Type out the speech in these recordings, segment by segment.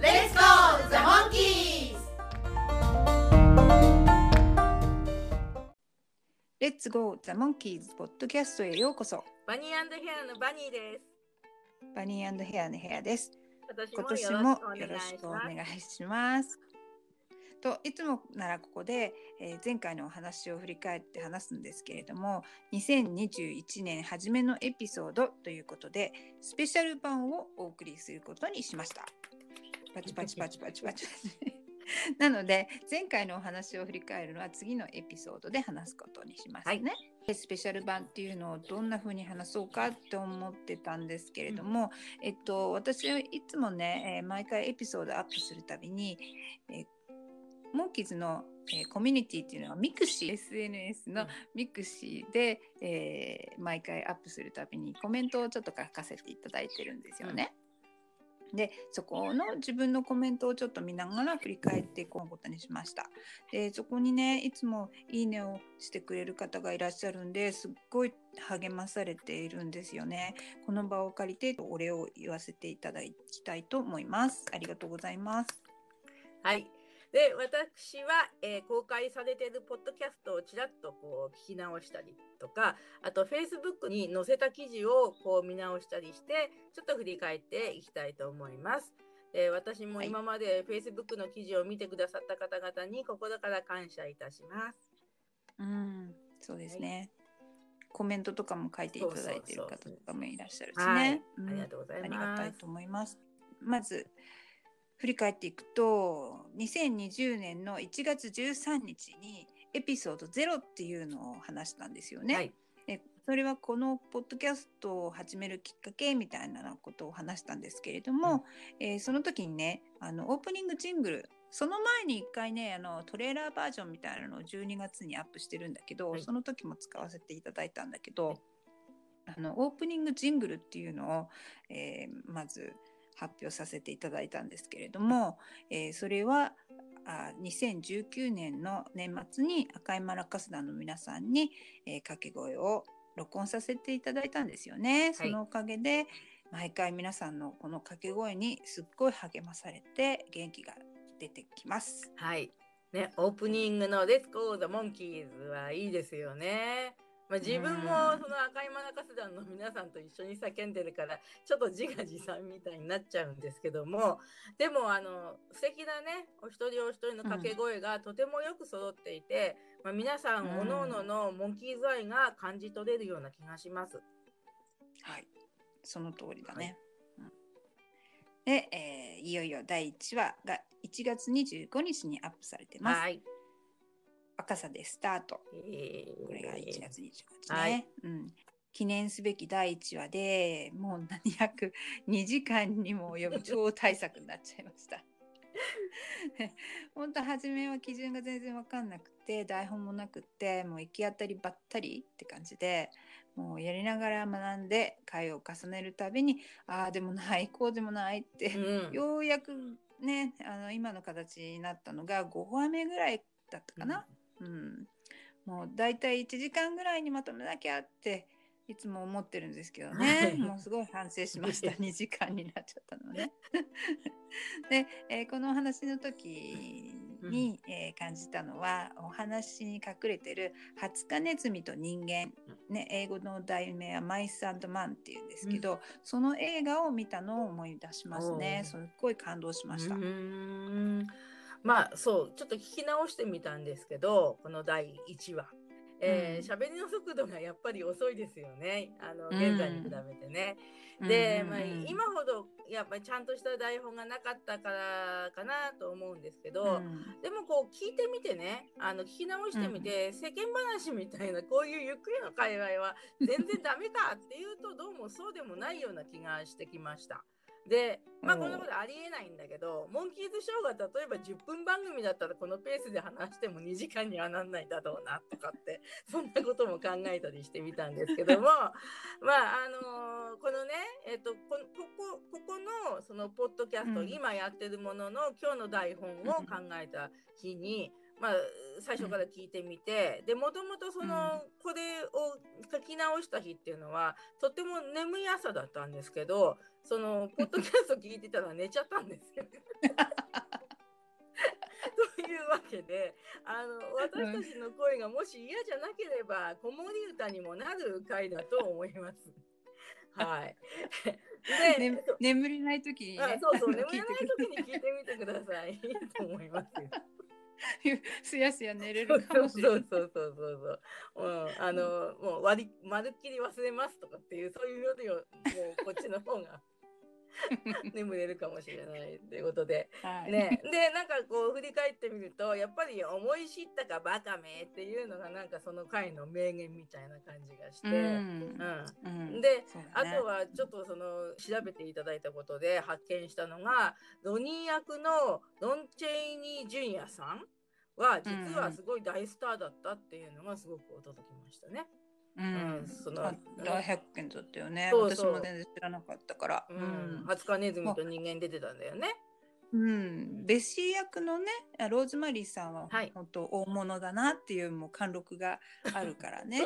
Let's go, the monkeys! レッツゴーザ・モンキーズポッドキャストへようこそバニーヘアのバニーですバニーヘアのヘアです私今年もよろしくお願いしますといつもならここで、えー前回のお話を振り返って話すんですけれども2021年初めのエピソードということでスペシャル版をお送りすることにしました。パチパチパチパチパチパチ。なので前回のお話を振り返るのは次のエピソードで話すことにしますね。でスペシャル版っていうのをどんな風に話そうかって思ってたんですけれども、えっと私はいつもね、えー毎回エピソードアップするたびに、えーモンキーズの、えーコミュニティっていうのはミクシー SNS のmixi で、えー毎回アップするたびにコメントをちょっと書かせていただいてるんですよね。でそこの自分のコメントをちょっと見ながら振り返っていこうことにしました。でそこにねいつも「いいね」をしてくれる方がいらっしゃるんですっごい励まされているんですよね。この場を借りてお礼を言わせていただきたいと思います。ありがとうございます。はいで私は、えー公開されているポッドキャストをちらっとこう聞き直したりとかあと Facebook に載せた記事をこう見直したりしてちょっと振り返っていきたいと思います。で私も今まで Facebook の記事を見てくださった方々に心から感謝いたします。うん、そうですね。コメントとかも書いていただいている方とかもいらっしゃるしはいね。うんありがとうございありがますたいと。思います。まず振り返っていくと2020年の1月13日にエピソード0っていうのを話したんですよね。はい。でそれはこのポッドキャストを始めるきっかけみたいなことを話したんですけれども、えーその時にねあのオープニングジングルその前に1回ねあのトレーラーバージョンみたいなのを12月にアップしてるんだけど、はい。その時も使わせていただいたんだけど、あのオープニングジングルっていうのを、えーまず発表させていただいたんですけれども、えーそれはあ2019年の年末に赤いマラカス団の皆さんに、えー掛け声を録音させていただいたんですよね。そのおかげで毎回皆さんのこの掛け声にすっごい励まされて元気が出てきます。はい。ね、オープニングの Let's Go the Monkeys はいいですよね。まあ、自分もうんその赤いマナカス団の皆さんと一緒に叫んでるからちょっと自画自賛みたいになっちゃうんですけどもでもあの素敵なねお一人お一人の掛け声がとてもよく揃っていて、まあ、皆さんうんおのおののモンキーズ愛が感じ取れるような気がします。はい、その通りだね。うんで、えーいよいよ第1話が1月25日にアップされてます。はい。若さでスタート。えーこれが1月25日ね。はいうん。記念すべき第1話でもう何約2時間にも及ぶ超大作になっちゃいました。本当初めは基準が全然分かんなくて台本もなくってもう行き当たりばったりって感じでもうやりながら学んで回を重ねるたびにああでもないこうでもないって、うんようやくねあの今の形になったのが5話目ぐらいだったかな。うん、もうだいたい1時間ぐらいにまとめなきゃっていつも思ってるんですけどはねい。もうすごい反省しました。2時間になっちゃったのね。で、えーこのお話の時に、えー感じたのはお話に隠れてる「ハツカネズミと人間」ね、英語の題名は「マイスマン」っていうんですけど、その映画を見たのを思い出しますね。すっごい感動しました。まあそうちょっと聞き直してみたんですけどこの第1話。えー喋りの速度がやっぱり遅いですよね。あのうん。現在に比べてね。で、まあ、うん。うん。うん今ほどやっぱりちゃんとした台本がなかったからかなと思うんですけど、うん。でもこう聞いてみてねあの聞き直してみて、世間話みたいなこういうゆっくりの会話は全然ダメかっていうとどうもそうでもないような気がしてきました。でまあうん。こんなことありえないんだけどモンキーズショーが例えば10分番組だったらこのペースで話しても2時間にはなんないだろうなとかって そんなことも考えたりしてみたんですけども まああのーこのねえっ、とこここここのそのポッドキャスト、うん。今やってるものの今日の台本を考えた日に、まあ最初から聞いてみて、でもともとその、これを書き直した日っていうのはとっても眠い朝だったんですけどその ポッドキャスト聞いてたら寝ちゃったんですよ。というわけであの私たちの声がもし嫌じゃなければ子守歌にもなる回だと思います。はい。で、ね、眠れない時にあねそうそう眠れない時に聞いてみてください。いいと思いますよ。すやすや寝れそうそうるかもしれない。そうそうそうそう。うん、あの、もう割り、まるっきり忘れますとかっていう、そういうよりも、もうこっちの方が 眠れるかもしれないということで。はいね、で、なんかこう振り返ってみると、やっぱり思い知ったかバカめっていうのが、なんかその回の名言みたいな感じがして。ううんんうんでねあとはちょっとその調べていただいたことで発見したのがロニー役のロン・チェイニー・ジュニアさんは実はすごい大スターだったっていうのがすごく驚きましたね。ううん。ん。そのあ大発見だったよねそうそう。私も全然知らなかったから。う、うん。んハツカネズミと人間出てたんだよね。うん、ベッシー役のねあローズマリーさんははい。本当大物だなっていうもう貫禄があるからね。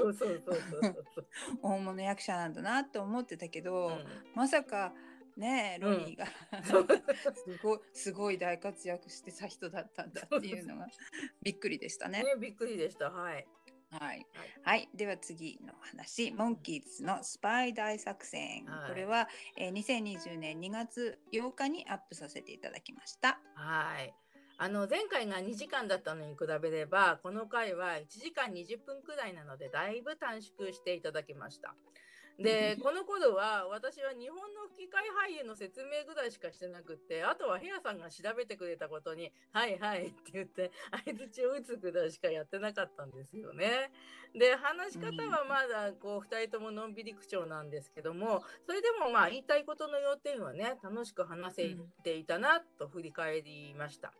大物役者なんだなって思ってたけど、うん。まさかねロニーが、そう。すごいすごい大活躍してた人だったんだっていうのがびっくりでしたね。ねびっくりでした。はい。はい、はい、では次の話。モンキーズのスパイ大作戦、はい。これは、えー、2020年2月8日にアップさせていただきました。はい。あの前回が2時間だったのに比べればこの回は1時間20分くらいなのでだいぶ短縮していただきました。でこの頃は私は日本の吹き替え俳優の説明ぐらいしかしてなくってあとはヘアさんが調べてくれたことに「はいはい」って言って相づちを打つぐらいしかやってなかったんですよね。で話し方はまだこう2人とものんびり口調なんですけどもそれでもまあ言いたいことの要点はね楽しく話せていたなと振り返りました。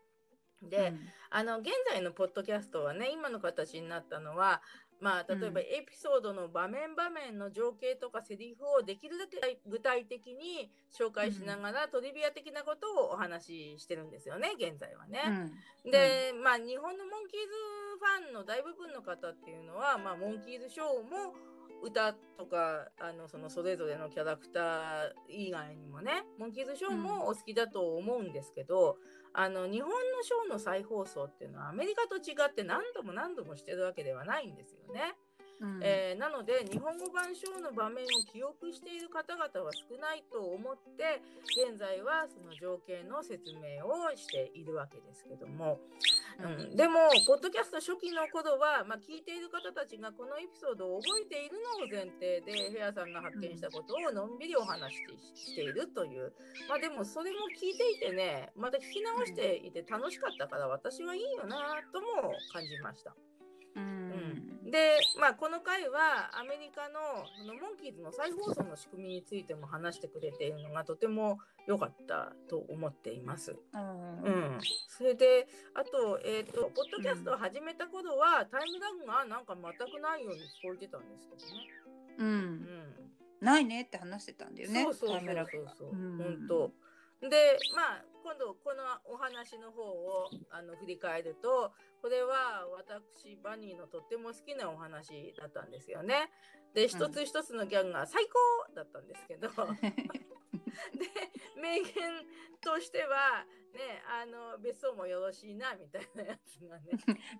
で、うんあの現在のポッドキャストはね今の形になったのはまあ例えばうん。エピソードの場面場面の情景とかセリフをできるだけ具体的に紹介しながら、トリビア的なことをお話ししてるんですよね現在はね。うん。で、まあ日本のモンキーズファンの大部分の方っていうのは、まあ、モンキーズショーも歌とかあのそのそれぞれのキャラクター以外にもねモンキーズショーもお好きだと思うんですけど、あの日本のショーの再放送っていうのはアメリカと違って何度も何度もしてるわけではないんですよね。うんえーなので日本語版ショーの場面を記憶している方々は少ないと思って現在はその情景の説明をしているわけですけども、うん、でもポッドキャスト初期の頃は、まあ、聞いている方たちがこのエピソードを覚えているのを前提でヘアさんが発見したことをのんびりお話ししているという。まあでもそれも聞いていてねまた聞き直していて楽しかったから私はいいよなとも感じました。うんで、まあ、この回はアメリカのそのモンキーズの再放送の仕組みについても話してくれているのがとても良かったと思っています。うんうん、それであと,、えー、とポッドキャストを始めた頃は、タイムラグがなんか全くないように聞こえてたんですけどね。ううんん、ないねって話してたんだよね。そうそうそうそう、うん本当。でまあ今度このお話の方をあの振り返るとこれは私バニーのとっても好きなお話だったんですよね。で一つ一つのギャグが最高だったんですけど、で名言としてはねあの別荘もよろしいなみたいなやつがね。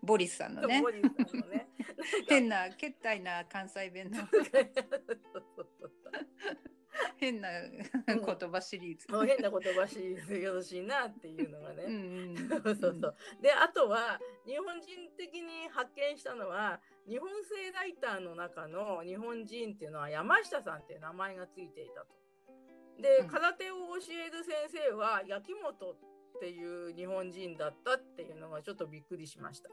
ボリスさんのね。モリさんのね。変なけったいな関西弁の 変な言葉シリーズ。もう変な言葉シリーズよろしいなっていうのがね。そうそうそう。で、あとは、日本人的に発見したのは、日本製ライターの中の日本人っていうのは山下さんっていう名前がついていたと。でう、ん空手を教える先生は、焼き本っていう日本人だったっていうのがちょっとびっくりしました。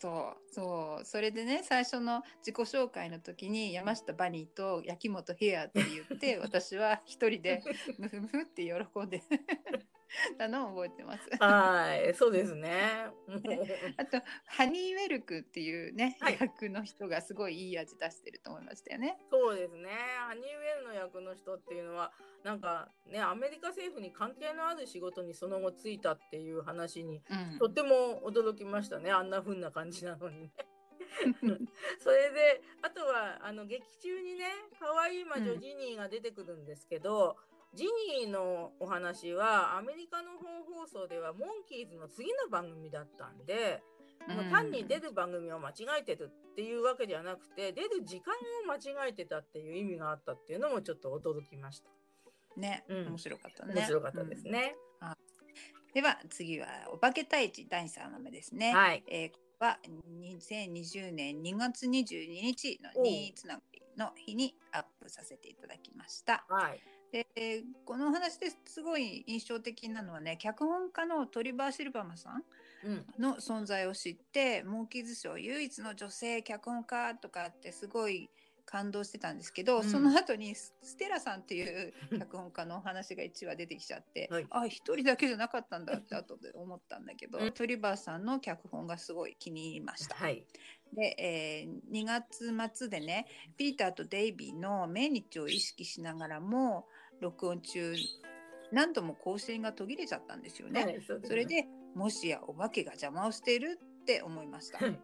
そうそう。それでね最初の自己紹介の時に山下バニーと焼き本ヘアって言って 私は一人でムフムフって喜んでたのを覚えてます。はい、そうですね。あとハニーウェルクっていうね、はい役の人がすごいいい味出してると思いましたよね。そうですね。ハニーウェルの役の人っていうのは、なんかね、アメリカ政府に関係のある仕事にその後ついたっていう話に、うんとっても驚きましたね。あんな風な感じなのにね。それで、あとは、あの、劇中にね、可愛い魔女うんジニーが出てくるんですけど、ジニーのお話は、アメリカの本放送では、モンキーズの次の番組だったんで、もう単に出る番組を間違えてるっていうわけじゃなくて、出る時間を間違えてたっていう意味があったっていうのもちょっと驚きました。ね、うん面白かったね。面白かったですうんね。では次はお化け退治第3話目ですね。はい。えーは2020年2月22日のおう2つながりの日にアップさせていただきました。はい。で、えーこのお話ですごい印象的なのはね脚本家のトリバー・シルバマさんうん。の存在を知ってモーキーズ賞唯一の女性脚本家とかってすごい感動してたんですけど、うんその後にスステラさんっていう脚本家のお話が1話出てきちゃって、はいあ一人だけじゃなかったんだって後で思ったんだけど、うんトリバーさんの脚本がすごい気に入りました。はい。で、えー2月末でねピーターとデイビーの命日を意識しながらも録音中何度も更新が途切れちゃったんですよね。はいそねそれでもしやお化けが邪魔をしているって思いました。はい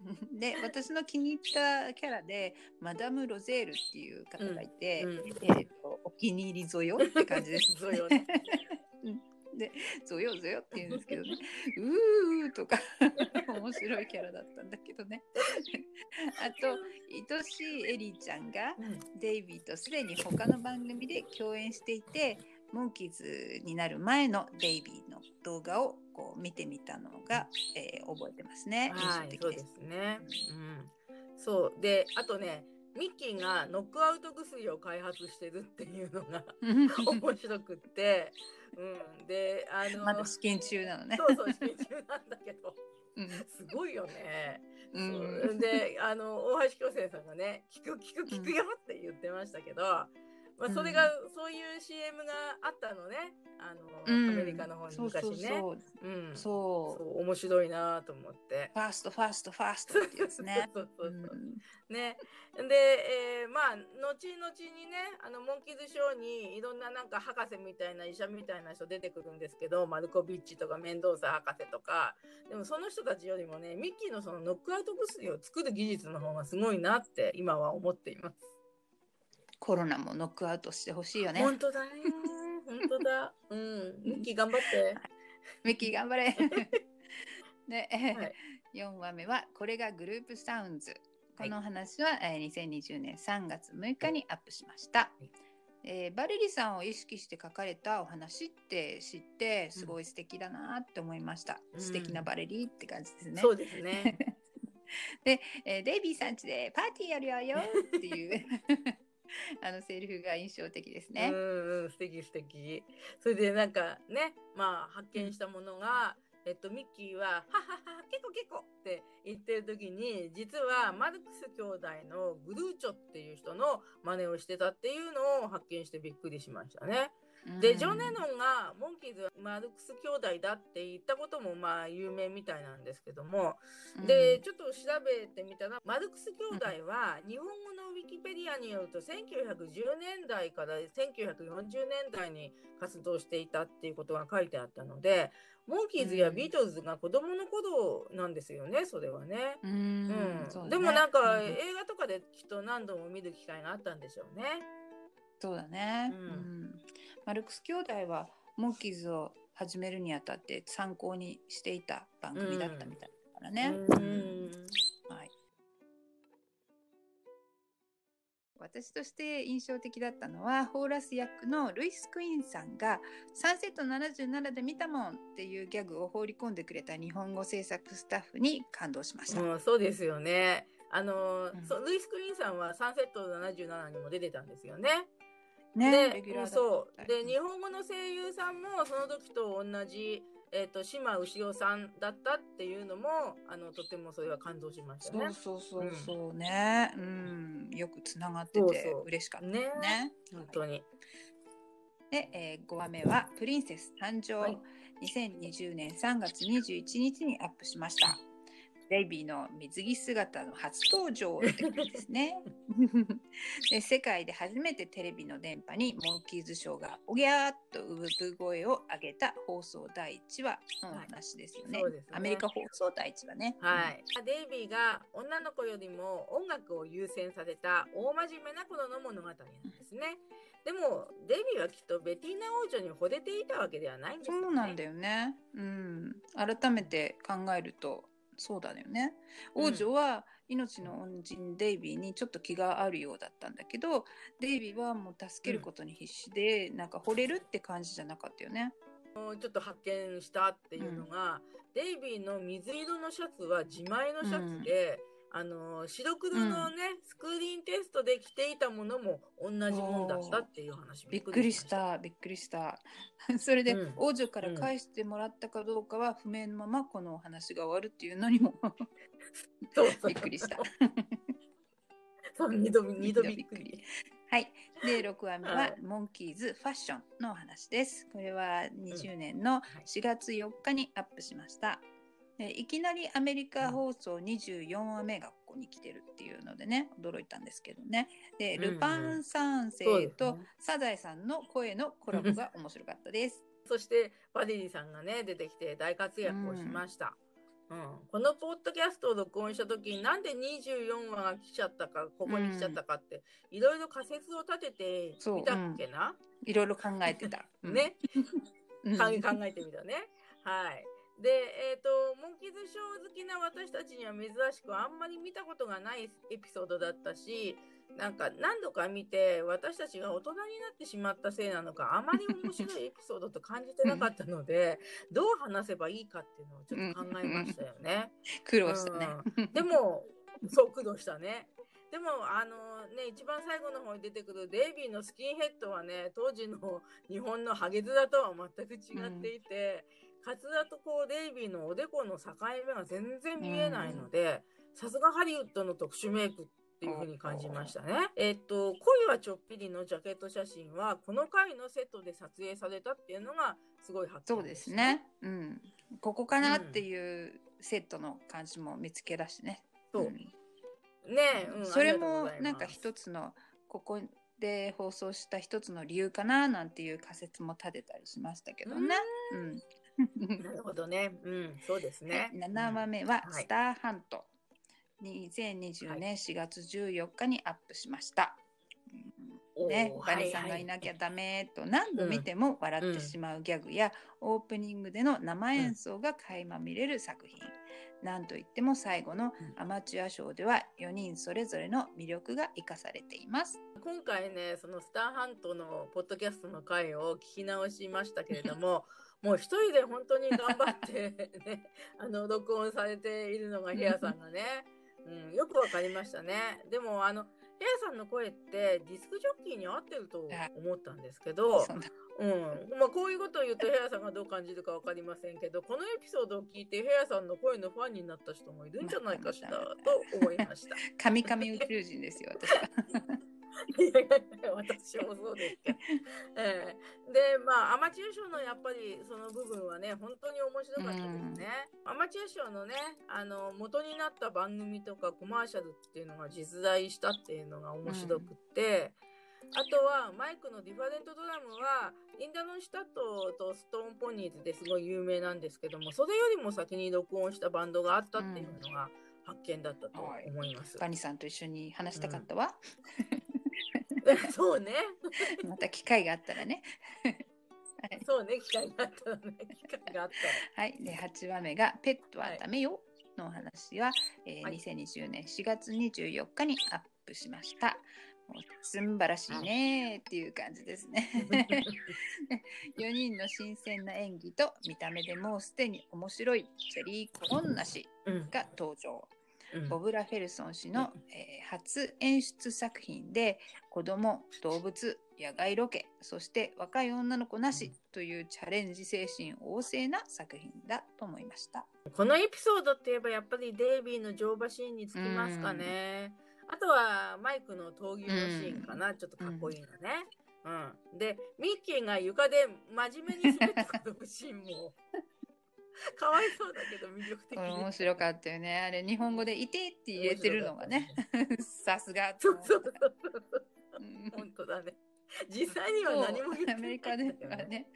で私の気に入ったキャラでマダム・ロゼールっていう方がいて、うんえー、とお気に入りぞよって感じです。ぞよねうん でぞよぞよって言うんですけどね うーとか 面白いキャラだったんだけどね。あと愛しいエリーちゃんがうんデイビーとすでに他の番組で共演していてモンキーズになる前のデイビーの動画をこう見てみたのが、えー覚えてますね。はい、そうで印象的です。すね。うん。そう。で、あとね、ミッキーがノックアウト薬を開発してるっていうのが面白くって、うん。で、あの、まだ試験中なのね。そうそう、試験中なんだけど、うんすごいよね。うんそうで、あの、大橋巨星さんがね、聞く聞く聞くよって言ってましたけど、まあ、それが、そういう CM があったのね。あの、うんアメリカの方に昔ね。そううん。そうそう面白いなと思って。ファーストファーストファーストってやつね。そうそうそううんね。で、えーまあ、後々にね、あの、モンキーズショーにいろんななんか博士みたいな医者みたいな人出てくるんですけど、マルコビッチとかメンドーサ博士とか、でもその人たちよりもね、ミッキーのそのノックアウト薬を作る技術の方がすごいなって今は思っています。コロナもノックアウトしてほしいよね。本当だね。本当だ。うん。ミッキー頑張って。ミッキー頑張れ。で、はい4話目はこれがグループサウンズ。この話は、えー2020年3月6日にアップしました。いえーバレリさんを意識して書かれたお話って知ってすごい素敵だなって思いました、うん素敵なバレリって感じですね。そうですね。で、えーデイビーさんちでパーティーやるわよっていう あのセリフが印象的ですね。うん素敵素敵それでなんかねまあ発見したものが、えっとミッキーは「ははは結構結構」って言ってる時に実はマルクス兄弟のグルーチョっていう人の真似をしてたっていうのを発見してびっくりしましたね。でジョン・レノンがモンキーズはマルクス兄弟だって言ったこともまあ有名みたいなんですけども。うん。で、ちょっと調べてみたら、マルクス兄弟は日本語のウィキペディアによると、1910年代から1940年代に活動していたっていうことが書いてあったので、モンキーズやビートルズが子供の頃なんですよね、それはね。うん。ね。でもなんか、うん。映画とかできっと何度も見る機会があったんでしょうね。そうだね、うん。うんマルクス兄弟はモンキーズを始めるにあたって参考にしていた番組だったみたいだからね。うんはい、私として印象的だったのはホーラス役のルイス・クイーンさんが「サンセット77で見たもん」っていうギャグを放り込んでくれた日本語制作スタッフに感動しました。うん、そうですよね。あの、うんルイス・クリーンさんはサンセット77にも出てたんですよね。ね、レでそう。で日本語の声優さんもその時と同じえっ、と島牛尾さんだったっていうのもあのとてもそれは感動しましたね。そうそうそうそうね、うん、よくつながってて嬉しかったね。ね。本当に。で、えー、5話目はプリンセス誕生、はい。2020年3月21日にアップしました。デイビーの水着姿の初登場ですね で。世界で初めてテレビの電波にモンキーズショーがおぎゃーっと産声を上げた放送第1話のお話ですよね。そうですねアメリカ放送第1話ね。はい、デイビーが女の子よりも音楽を優先された大真面目な頃の物語なんですね。でもデイビーはきっとベティーナ王女に惚れていたわけではないんですよね。そうなんだよね。うん。改めて考えると、そうだよね。王女は命の恩人デイビーにちょっと気があるようだったんだけど、デイビーはもう助けることに必死で、なんか惚れるって感じじゃなかったよね。ちょっと発見したっていうのが、デイビーの水色のシャツは自前のシャツで、あの白黒のね、スクリーンテストで着ていたものも同じもんだったっていう話びっくりした、びっくりした。それで、うん王女から返してもらったかどうかは不明のままこのお話が終わるっていうのにも びっくりした。そう二度二度びっくり。はい。で、6話目ははいモンキーズファッションのお話です。これは20年の4月4日にアップしました。でいきなりアメリカ放送24話目がここに来てるっていうのでね、驚いたんですけどね。で、うんうんルパン三世とサザエさんの声のコラボが面白かったです。そしてバディさんがね出てきて大活躍をしました。うんこのポッドキャストを録音した時になんで24話が来ちゃったかここに来ちゃったかって、いろいろ仮説を立ててみたっけな、いろいろ考えてた。うんね、うん 考えてみたね。はい。で、えっ、と、モンキーズショー好きな私たちには珍しくあんまり見たことがないエピソードだったし、なんか何度か見て私たちが大人になってしまったせいなのか、あまり面白いエピソードと感じてなかったので、どう話せばいいかっていうのをちょっと考えましたよね。苦労したね。うんでも、そう苦労したね。でも、あのね、一番最後の方に出てくるデイビーのスキンヘッドはね、当時の日本のハゲ面とは全く違っていて、カツラとこうデイビーのおでこの境目が全然見えないので、さすがハリウッドの特殊メイクっていう風に感じましたね。えっと、恋はちょっぴりのジャケット写真は、この回のセットで撮影されたっていうのがすごい発そうですね。うん。ここかなっていうセットの感じも見つけ出してね。そううんねえ、うん、それもなんか一つのここで放送した一つの理由かななんていう仮説も立てたりしましたけどね。うん。なるほどね。うん、そうですね。7話目ははいスターハント。2020年4月14日にアップしました。うんねバニさんがいなきゃダメと何度見ても笑ってしまうギャグや、オープニングでの生演奏が垣間見れる作品。なんといっても最後のアマチュアショーでは4人それぞれの魅力が生かされています。今回ね、そのスターハントのポッドキャストの回を聞き直しましたけれども、もう一人で本当に頑張って ね、あの、録音されているのがヘアさんがね、うん、よくわかりましたね。でも、あの、ヘアさんの声ってディスクジョッキーに合ってると思ったんですけど、うん。まあ、こういうことを言うとヘアさんがどう感じるかわかりませんけど、このエピソードを聞いてヘアさんの声のファンになった人もいるんじゃないかしらと思いました。カミカミ宇宙人ですよ、私は。私もそうですけど。ええで、まあ、アマチュア賞のやっぱりその部分はね、本当に面白かったですね。アマチュア賞のね、あの、元になった番組とかコマーシャルっていうのが実在したっていうのが面白くって、あとはマイクのディファレントドラムはリンダ・ノンシュタットとストーンポニーズですごい有名なんですけどもそれよりも先に録音したバンドがあったっていうのが発見だったと思います。バニさんと一緒に話したかったわ。そうね。また機会があったらね。はいそうね、機会があったらね、機会があったはい、で8話目が「ペットはダメよ」のお話は、えーはい2020年4月24日にアップしました。もうすんばらしいねっていう感じですね。4人の新鮮な演技と見た目でもうすでに面白いチェリー・コロンナ氏ら。うんが登場。うん。ボブラ・フェルソン氏の、えー初演出作品で子供動物野外ロケそして若い女の子なしというチャレンジ精神旺盛な作品だと思いました。このエピソードって言えばやっぱりデイビーの乗馬シーンにつきますかね。あとはマイクの闘牛のシーンかな、ちょっとかっこいいのね。うん、でミッキーが床で真面目に滑ってくるシーンも かわいそうだけど魅力的面白かったよね。あれ日本語で「いて」って入れてるのがね。さすが。そうそうそうそう、うん、本当だね。実際には何も言ってない、アメリカではね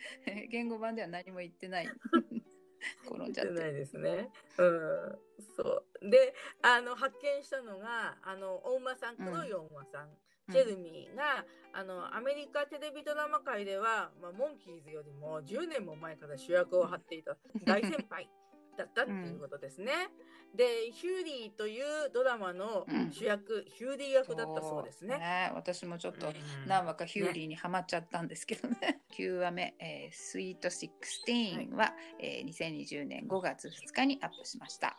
言語版では何も言ってない。転んじゃってないですね。うん、そう。であの発見したのがあのお馬さん黒いお馬さん、ジェルミーがあのアメリカテレビドラマ界では、まあ、モンキーズよりも10年も前から主役を張っていた大先輩だったっていうことですね。うん、でヒューリーというドラマの主役、うん、ヒューリー役だったそうですね。ね私もちょっと何話かヒューリーにはまっちゃったんですけどね。ね9話目、えー、スイート16は、はい、えー、2020年5月2日にアップしました。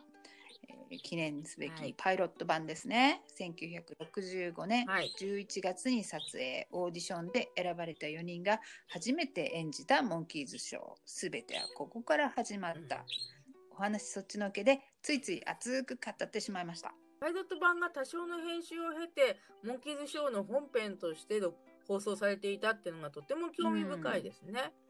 記念すべきパイロット版ですね、はい、1965年11月に撮影、オーディションで選ばれた4人が初めて演じたモンキーズショー。すべてはここから始まった、うん、お話そっちのけでついつい熱く語ってしまいました。パイロット版が多少の編集を経てモンキーズショーの本編として放送されていたっていうのがとても興味深いですね。うん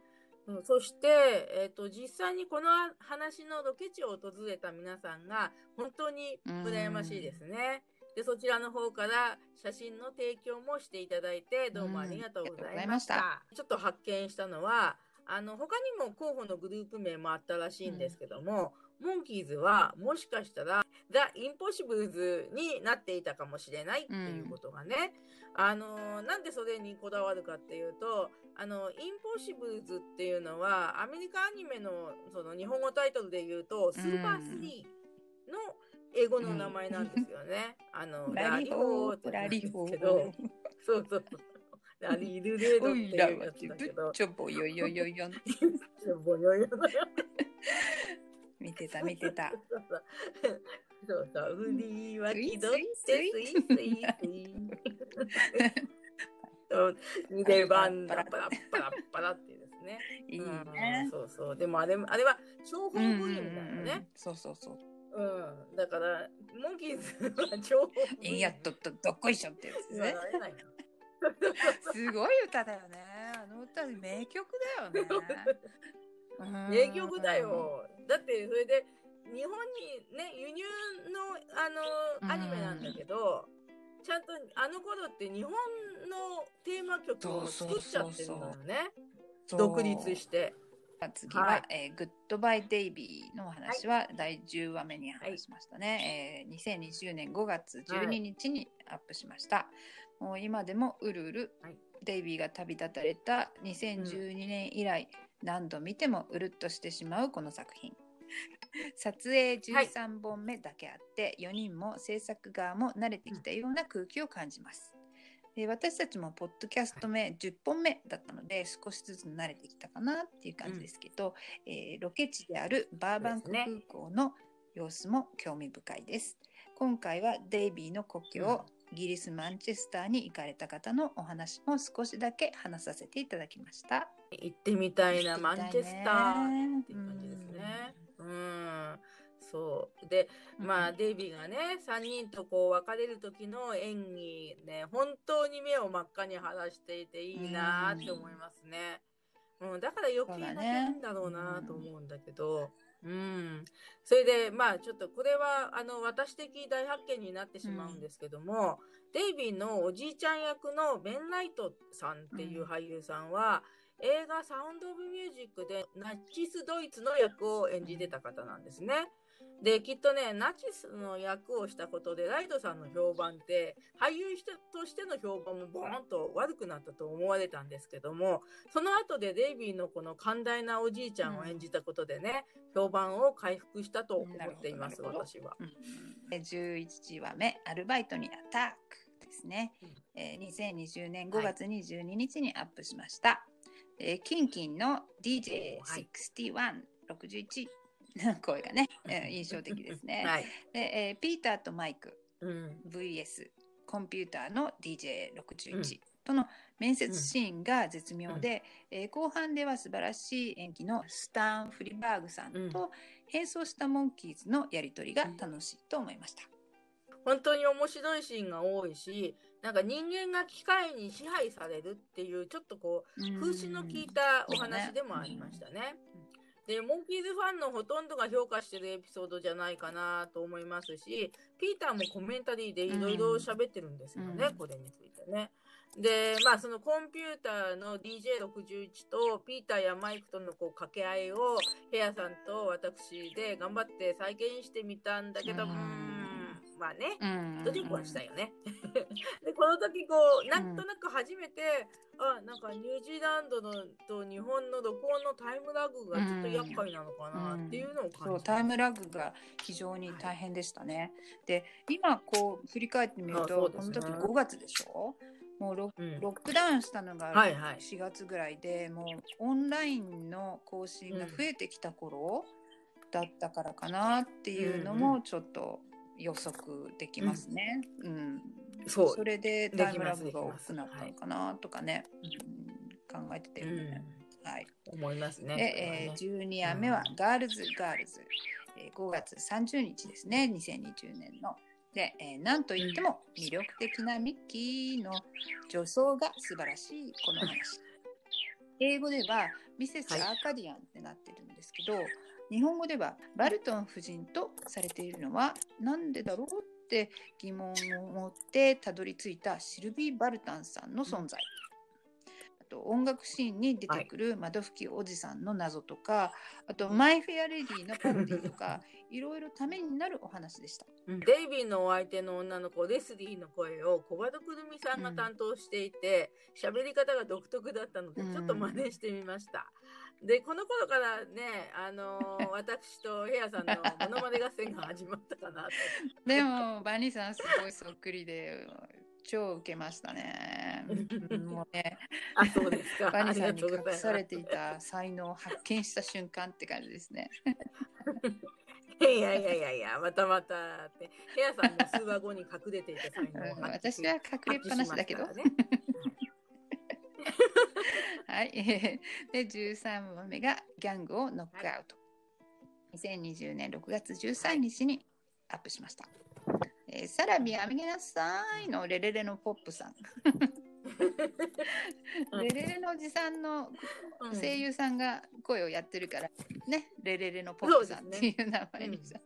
うん、そして、えーと、実際にこの話のロケ地を訪れた皆さんが本当に羨ましいですね。でそちらの方から写真の提供もしていただいてどうもありがとうございました。ちょっと発見したのはあの他にも候補のグループ名もあったらしいんですけども、うん、モンキーズはもしかしたらザ・インポッシブルズになっていたかもしれないっていうことがね、うん、あのなんでそれにこだわるかっていうとあの、インポッシブルズっていうのは、アメリカアニメのその日本語タイトルで言うと、スーパー3の英語の名前なんですよね。うん、あの、ラリホーってんですけど、そうそうそう。ラリルレードっていうやつだけど。ちょぼよよよよ。ちょぼよよよ。見てた見てた。そうそう、ウリは気取ってスイスイスイ。腕番パラパラパラパラっていうですね。いいね、うん。そうそう。でもあれあれは諜報部員だよね、そうそうそう。うん。だからモンキーズは諜報部員。いやどどどっこいしょってやつですね。すごい歌だよね。あの歌名曲だよね。名曲だよ。だってそれで日本にね輸入のあのアニメなんだけど。ちゃんとあの頃って日本のテーマ曲を作っちゃってるんだよね。独立して。次は、はい、えー、グッドバイデイビーのお話は第10話目に話しましたね、はい、えー、2020年5月12日にアップしました、はい、もう今でもうるうる、はい、デイビーが旅立たれた2012年以来、うん、何度見てもうるっとしてしまうこの作品 撮影13本目だけあって、はい、4人も制作側も慣れてきたような空気を感じます。で私たちもポッドキャスト目10本目だったので少しずつ慣れてきたかなっていう感じですけど、うん、えー、ロケ地であるバーバンク空港の様子も興味深いです。今回はデイビーの故郷、イギリス・マンチェスターに行かれた方のお話も少しだけ話させていただきました。行ってみたいなマンチェスター。っていう感じですね。うん、そう。でまあ、デイビーがね3人とこう別れる時の演技ね本当に目を真っ赤に晴らしていていいなって思いますね、うん、だから余計泣けるんだろうなと思うんだけど。うん、それでまあちょっとこれはあの私的大発見になってしまうんですけども、うん、デイビーのおじいちゃん役のベン・ライトさんっていう俳優さんは、映画サウンド・オブ・ミュージックでナチス・ドイツの役を演じてた方なんですね。で、きっとね、ナチスの役をしたことで、ライトさんの評判って、俳優としての評判もボーンと悪くなったと思われたんですけども、その後でデイビーのこの寛大なおじいちゃんを演じたことでね、うん、評判を回復したと思っています、私は。うん、11話目、アルバイトにアタックですね。うん、えー、2020年5月22日にアップしました。はいえー、キンキンの DJ61、はい、61の 声がね、えー、印象的ですね。はい、でえー、ピーターとマイク、うん、VS コンピューターの DJ61 との面接シーンが絶妙で、えー後半では素晴らしい演技のスタン・フリバーグさんうん。と変装したモンキーズのやり取りが楽しいと思いました。本当に面白いシーンが多いし、なんか人間が機械に支配されるっていう、ちょっとこう、風刺の効いたお話でもありましたね。で、モンキーズファンのほとんどが評価してるエピソードじゃないかなと思いますし、ピーターもコメンタリーでいろいろ喋ってるんですよね、うん。これについてね。で、まあそのコンピューターの DJ61 とピーターやマイクとのこう掛け合いをヘアさんと私で頑張って再現してみたんだけど、ううん。まあね、うん。努力はしたよね。で、この時こう、なんとなく初めて、あ、なんかニュージーランドのと日本の録音のタイムラグがちょっと厄介なのかなっていうのを感じた。タイムラグが非常に大変でしたね。で今こう振り返ってみると、ね。この時5月でしょ？もうロうん。ロックダウンしたのがはいはい。4月ぐらいで、もうオンラインの更新が増えてきた頃だったからかなっていうのうんもちょっと予測できますね。うん。そう。それででタイムラグが多くなったのかなとかね、うん。考えてたよね。はい。思いますね。で、えー、12夜目はガールズガールズ、えー5月30日ですね。2020年の。で、えーなんといっても魅力的なミッキーの女装が素晴らしいこの話。英語ではミセス・アーカディアンってなってるんですけど、日本語ではバルトン夫人とされているのはなんでだろうって疑問を持ってたどり着いたシルビー・バルタンさんの存在。あと音楽シーンに出てくる窓拭きおじさんの謎とか、あとマイ・フェア・レディのパロディとかいろいろためになるお話でした。うんデイビーのお相手の女の子レスリーの声を小窓くるみさんが担当していて喋、り方が独特だったのでうんちょっと真似してみました。でこの頃からね、あのー 私とヘアさんのモノマネ合戦が始まったかなと。でもバニーさんすごいそっくりで超受けましたね。うんもうね あそうですか。バニーさんに隠されていた才能を発見した瞬間って感じですね。いやいやいやいや、またまたって。ヘアさんも通話後に隠れていた才能をうん私は隠れっぱなしだけど。発揮します はい。で、13番目がギャングをノックアウト。2020年6月13日にアップしました。えーサラビアミゲナさいのレレレのポップさん。レレレのおじさんの声優さんが声をやってるから、ね、レレレのポップさんっていう名前にさ、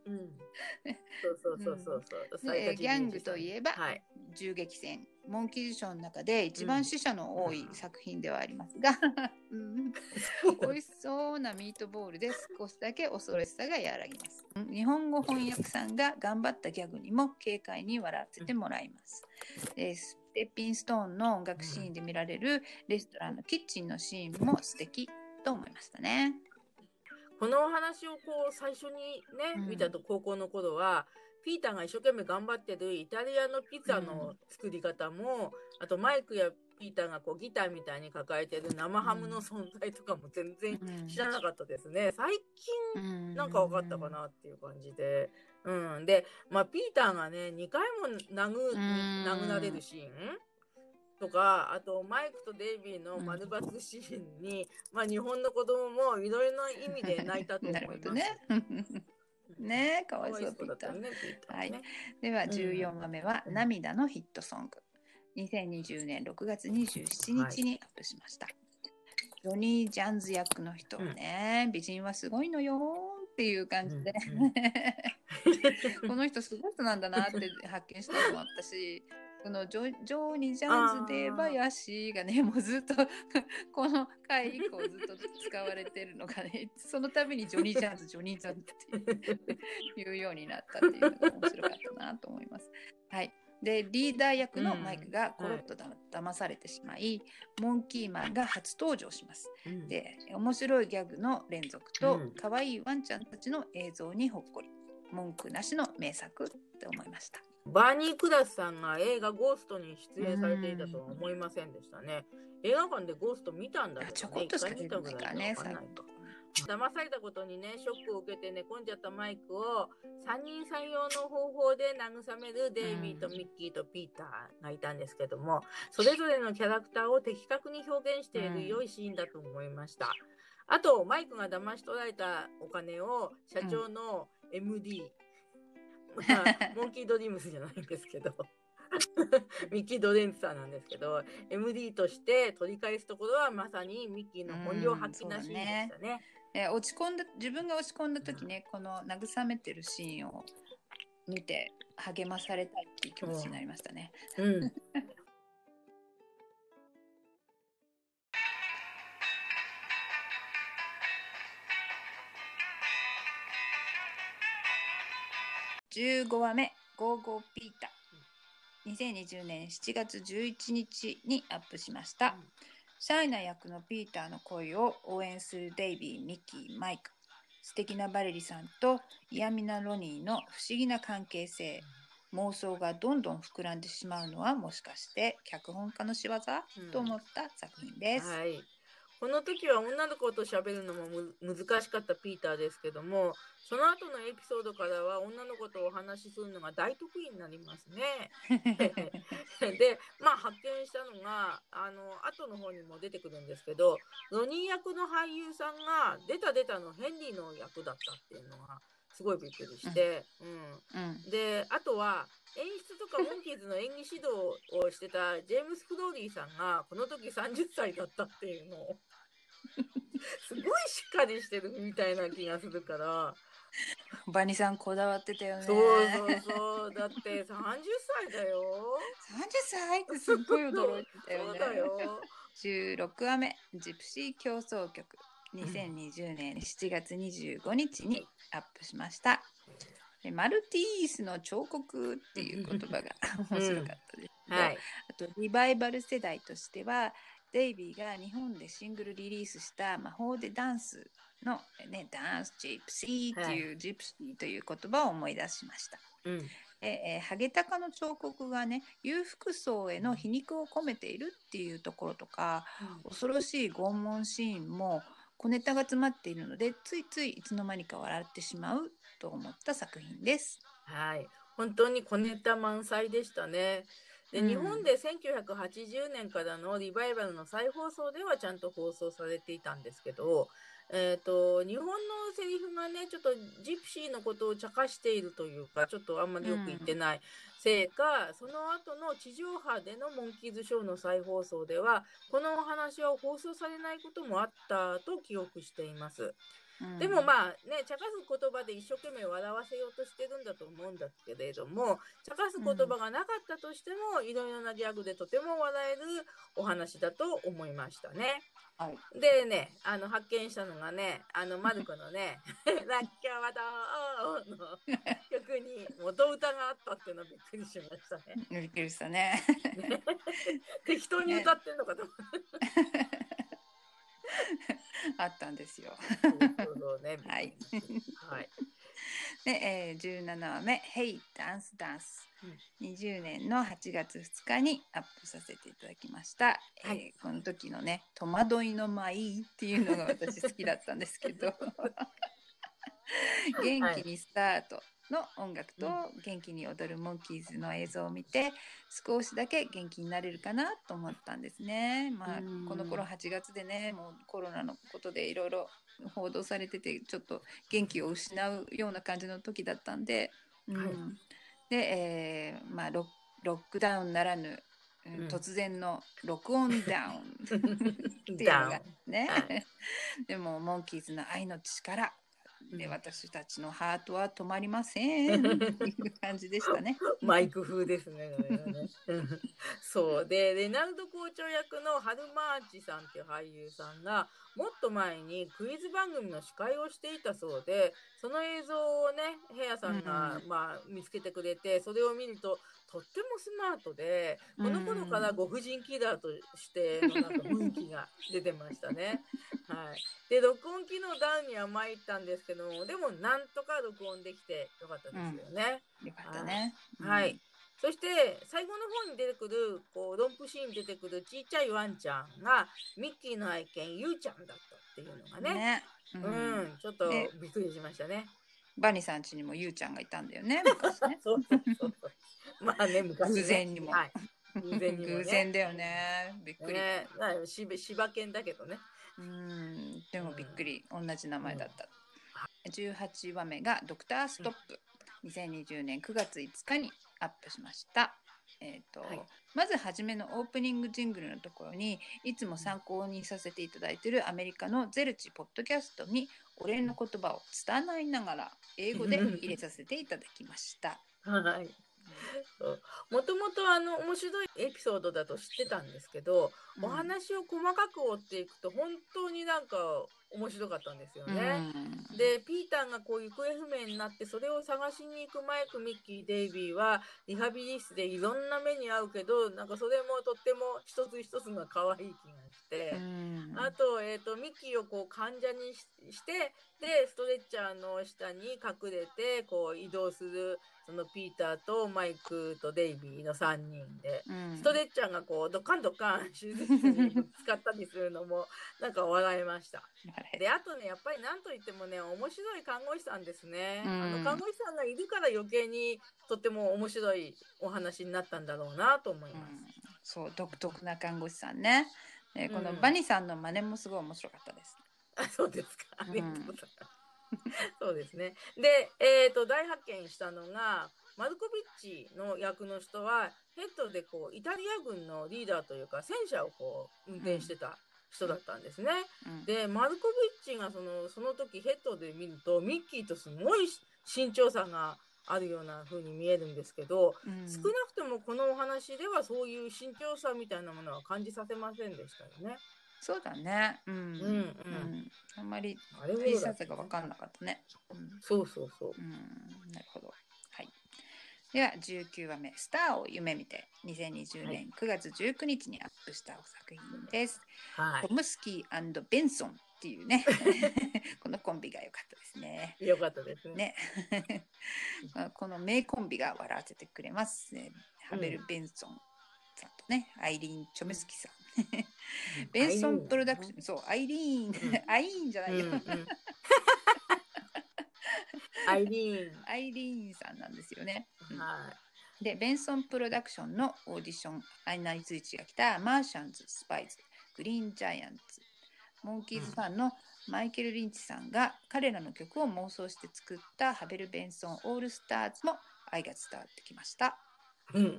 そうそうそうそうそう。でギャングといえばはい。銃撃戦モンキーズショーの中で一番死者の多い作品ではありますが、う。ん美味しそうなミートボールで少しだけ恐ろしさが和らぎます。日本語翻訳さんが頑張ったギャグにも軽快に笑わせてもらいます。でステッピンストーンの音楽シーンで見られるレストランのキッチンのシーンも素敵と思いましたね。このお話をこう最初にね、うん見たと高校の頃は、ピーターが一生懸命頑張ってるイタリアのピザの作り方も、あとマイクやピーターがこうギターみたいに抱えてる生ハムの存在とかも全然知らなかったですね。最近なんか分かったかなっていう感じで。うん。で、まあ、ピーターがね、2回も殴、ん。殴られるシーン？とか、あと、マイクとデイビーの丸バツシーンに、まあ、日本の子供もいろいろな意味で泣いたと思ないるます。ね。ねかわいそうかわいそうだったね、ピーターね。ではうん。14話目は「うん。涙のヒットソング」2020年6月27日にアップしました、ジョニー・ジャンズ役の人ね、美人はすごいのよっていう感じで、うんうん この人すごい人なんだなって発見したのもあったしこのジョジョニー・ジャンズで言えばヤシがねもうずっとこの回以降ずっと使われてるのがねその度にジョニー・ジャンズジョニー・ジャンズってい うようになったっていうのが面白かったなと思います。はい。で、リーダー役のマイクがコロッとだ、騙されてしまい、モンキーマンが初登場します。うんで、面白いギャグの連続とうん、可愛いワンちゃんたちの映像にほっこり。文句なしの名作って思いました。バーニー・クラスさんが映画ゴーストに出演されていたとは思いませんでしたね。映画館でゴースト見たんだけど、ね、ちょこっとしか見たないからね、最後。騙されたことにねショックを受けて寝込んじゃったマイクを3人3用の方法で慰めるデイビーとミッキーとピーターがいたんですけどもそれぞれのキャラクターを的確に表現している良いシーンだと思いました。あとマイクが騙し取られたお金を社長の MD、まあ、モンキードリームスじゃないんですけど ミッキー・ドレンツさんなんですけど MD として取り返すところはまさにミッキーの本領発揮なシーンでしたね。えー落ち込んだ自分が落ち込んだ時ね、この慰めてるシーンを見て励まされたいっていう気持ちになりましたね。うん。15話目「ゴーゴーピーター」2020年7月11日にアップしました、シャイな役のピーターの恋を応援するデイビーミッキーマイク。素敵なバレリーさんと嫌味なロニーの不思議な関係性妄想がどんどん膨らんでしまうのはもしかして脚本家の仕業、うん。と思った作品です。はい、この時は女の子と喋るのもむ難しかったピーターですけどもその後のエピソードからは女の子とお話しするのが大得意になりますね。でまあ発見したのがあの後の方にも出てくるんですけどロニー役の俳優さんが出た出たのヘンリーの役だったっていうのがすごいびっくりして、うん、うんであとは演出とかモンキーズの演技指導をしてたジェームス・フローリーさんがこの時30歳だったっていうのをすごいしっかりしてるみたいな気がするからバニさんこだわってたよね。そうそうそうだって30歳だよ。30歳ってすっごい驚いてたよね。だよ。16話目「ジプシー競争曲」2020年7月25日にアップしました。でマルティースの彫刻っていう言葉が面白かったですけど、はい。あとリバイバル世代としてはデイビーが日本でシングルリリースした「魔法でダンス」の、ね「ダンスジプシー」っていう、ジプシーという言葉を思い出しました。うん。ええーハゲタカの彫刻がね裕福層への皮肉を込めているっていうところとか恐ろしい拷問シーンも小ネタが詰まっているのでついついいつの間にか笑ってしまうと思った作品です。はい。本当に小ネタ満載でしたね。で、うん日本で1980年からのリバイバルの再放送ではちゃんと放送されていたんですけど、えー、と日本のセリフがねちょっとジプシーのことを茶化しているというかちょっとあんまりよく言ってないせいか、その後の地上波でのモンキーズショーの再放送ではこのお話は放送されないこともあったと記憶しています。うんでもまあね茶化す言葉で一生懸命笑わせようとしてるんだと思うんだけれども茶化す言葉がなかったとしても、いろいろなギャグでとても笑えるお話だと思いましたね。はいでねあの発見したのがねあのマルコのね 「ラッキャワダー」の曲に元歌があったっていうのびっくりしましたね。びっくりしたね。適当に歌ってんのかと思って。あったんですよ。そうそうそうね。はい。はい。で、えー、17話目「Hey Dance Dance」20年の8月2日にアップさせていただきました、はい。えーこの時のね「戸惑いの舞」っていうのが私好きだったんですけど。元気にスタートの音楽と元気に踊るモンキーズの映像を見て少しだけ元気になれるかなと思ったんですね。まあうん。この頃8月でねもうコロナのことでいろいろ報道されててちょっと元気を失うような感じの時だったんで、うん。はい。で、えーまあ、ロロックダウンならぬ、突然の録音ダウン。っていうのがね、はでもモンキーズの愛の力でうん。私たちのハートは止まりません。っていう感じでしたね。マイク風ですね。そう。でレナルド校長役のハルマーチさんっていう俳優さんがもっと前にクイズ番組の司会をしていたそうでその映像をねヘアさんが、うん。まあ、見つけてくれてそれを見るととってもスマートでこの頃からご婦人キラーとしてのなんか雰囲気が出てましたね。はい、で録音機能ダウンには参ったんですけどもでもなんとか録音できてよかったですよね。よかったね。はい。そして最後の方に出てくるこうロンプシーンに出てくるちっちゃいワンちゃんがミッキーの愛犬ゆうちゃんだったっっていうのがね。ね。ううんん、ちょっとでびっくりしましたね。バニさん家にもゆうちゃんがいたんだよね。昔ね そうそうそう。まあね、昔ね偶然にもはい。偶然にもね。偶然だよね。びっくり。ね、なし柴犬だけどね。うん。でもびっくり。同じ名前だった。18話目がドクターストップ。2020年9月5日にアップしました。えーとはいまず初めのオープニングジングルのところにいつも参考にさせていただいているアメリカのゼルチポッドキャストにお礼の言葉を伝えながら英語で入れさせていただきました。はい。もともとあの面白いエピソードだと知ってたんですけど、うんお話を細かく追っていくと本当になんか面白かったんですよね。うんでピーターがこう行方不明になってそれを探しに行くマイクミッキーデイビーはリハビリ室でいろんな目に遭うけどなんかそれもとっても一つ一つが可愛い気がして。うんあと,、えー、とミッキーをこう患者にししてでストレッチャーの下に隠れてこう移動するそのピーターとマイクとデイビーの3人で。うんストレッチャーがこうドカンドカン手術室に使ったりするのも なんか笑いました。であとねやっぱり何と言ってもね面白い看護師さんですね、うんあの看護師さんがいるから余計にとっても面白いお話になったんだろうなと思います。うんそう独特な看護師さんね。えこのうんバニさんの真似もすごい面白かったです。あそうですか。あうんりがとうございます。そうですね。で、えっ、と大発見したのがマルコビッチの役の人はヘッドでこうイタリア軍のリーダーというか戦車をこう運転してた人だったんですね。うんでマルコビッチがそのその時ヘッドで見るとミッキーとすごい身長差があるような風に見えるんですけど、うん少なくともこのお話ではそういう身長差みたいなものは感じさせませんでしたよね。そうだね。うん。うんうんあんまりあれ小ほどだささが分かんなかったね。うんそうそうそう。うん、なるほど。はい。では19話目「スターを夢見て」2020は年9月19日にアップしたお作品です。はトムスキーベンソンっていうね このコンビが良かったですね。い。よかったですね。ね まあこの名コンビが笑わせてくれます、ね。ハベル・ベンソンさんとね、アイリーン・チョムスキさん。ベンソンプロダクション、そう、アイリーン、うん アイーンじゃないよ。うんうん アイリーン。アイリーンさんなんですよね。うんはで、ベンソンプロダクションのオーディション内通知が来たマーシャンズ、スパイズ、グリーンジャイアンツ、モンキーズファンのマイケル・リンチさんが彼らの曲を妄想して作ったハベル・ベンソン・オールスターズも愛が伝わってきました。い。うんうん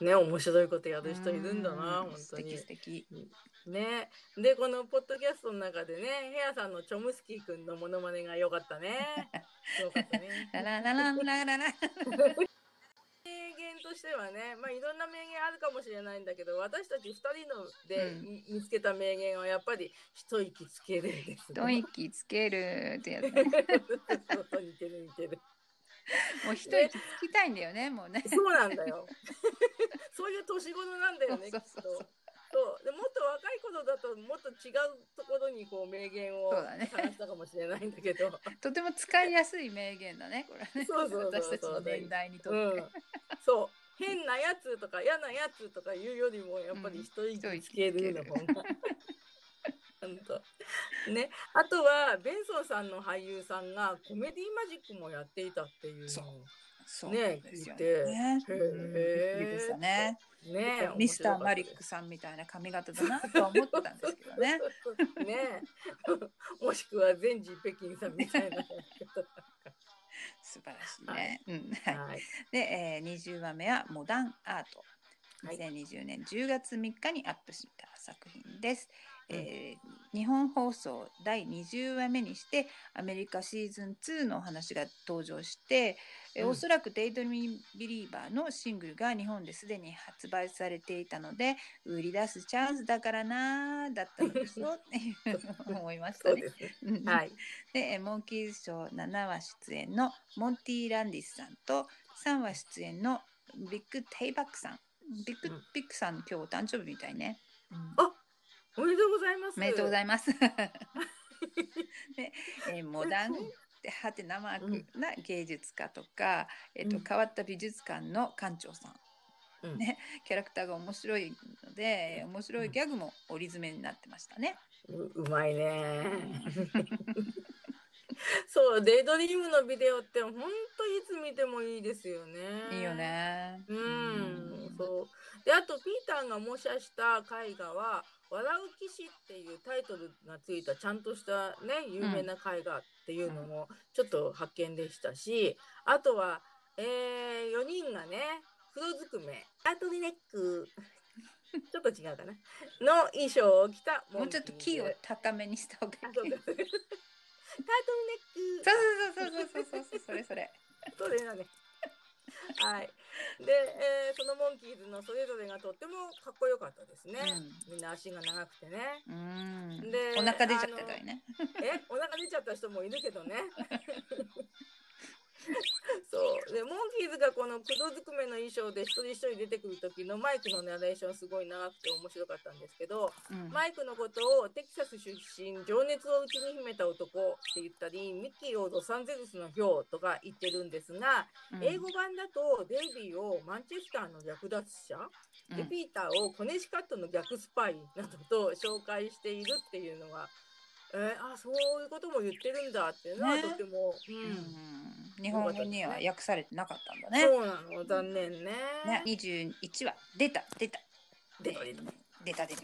うんね、面白いことやる人いるんだな、うん本当に素敵。ね。で、このポッドキャストの中でね、ヘアさんのチョムスキーくんのモノマネが良かったね。良かったね。ラララランラララ。名言としてはね、まあいろんな名言あるかもしれないんだけど、私たち二人のでうん見見つけた名言はやっぱり一息つけるです一ね。息つけるってやつね。そうそう似てる似てる。もう一息つきたいんだよね、もうね。そうなんだよ。そういう年頃なんだよね、きっと。そうでもっと若い頃だともっと違うところにこう名言をそうだね探したかもしれないんだけど、とても使いやすい名言だね、これね。そうそうそうそう私たちの年代にとって。うん、そう変なやつとか嫌なやつとか言うよりもやっぱり一息つけるの方が。本当。ね、あとはベンソンさんの俳優さんがコメディマジックもやっていたっていうそう。のそうねなんですよ聞いてでしたね。ねミスターマリックさんみたいな髪型だなとは思ってたんですけどね。ね。もしくは全治北京さんみたいな素晴らしいね。うん。はい。はい。で、えー、20話目はモダンアート。はい。2020年10月3日にアップした作品です。うんえー日本放送第20話目にしてアメリカシーズン2のお話が登場して、えーうん。おそらく「デイドリームビリーバー」のシングルが日本ですでに発売されていたので売り出すチャンスだからなーだったのでしょっていう 思いましたね。ねうんはい。でえーモンキーズショー7話出演のモンティ・ランディスさんと3話出演のビッグ・テイバックさん。ビッグ、うん。ビッグさん今日お誕生日みたいね、うん。あおめでとうございますおめでとうございます で、えーモダンではてなマークな芸術家とか、えーとうん変わった美術館の館長さんうんねキャラクターが面白いので面白いギャグも折り詰めになってましたね。ううまいね。そう、デイドリームのビデオって本当いつ見てもいいですよね。いいよ。ね。うん、そう。で、あとピーターが模写した絵画は、笑う騎士っていうタイトルがついたちゃんとしたね、有名な絵画っていうのもちょっと発見でしたし、あとは、えー、4人がね、黒ずくめ、アートリネック、ちょっと違うかな、の衣装を着たモもうちょっとキーを高めにした方がいい。か タートルネック。そうそうそうそうそうそうそれそれ。それだね。はい。で、えーそのモンキーズのそれぞれがとってもかっこよかったですね。みんな足が長くてね。うん。でお腹出ちゃってたりね。え、お腹出ちゃった人もいるけどね。そう。でモンキーズがこの黒ずくめの衣装で一人一人出てくる時のマイクのナレーションすごい長くて面白かったんですけど、うん。マイクのことをテキサス出身情熱を内に秘めた男って言ったりミッキーをロサンゼルスのヒョウとか言ってるんですが、うん。英語版だとデイビーをマンチェスターの略奪者、でピーターをコネチカットの逆スパイなどと紹介しているっていうのが、えーあそういうことも言ってるんだっていうのはね。とても、ううんん。日本語には訳されてなかったんだね。そうなの残念ね。ね、21話。出た出た。出た出た。出た出た。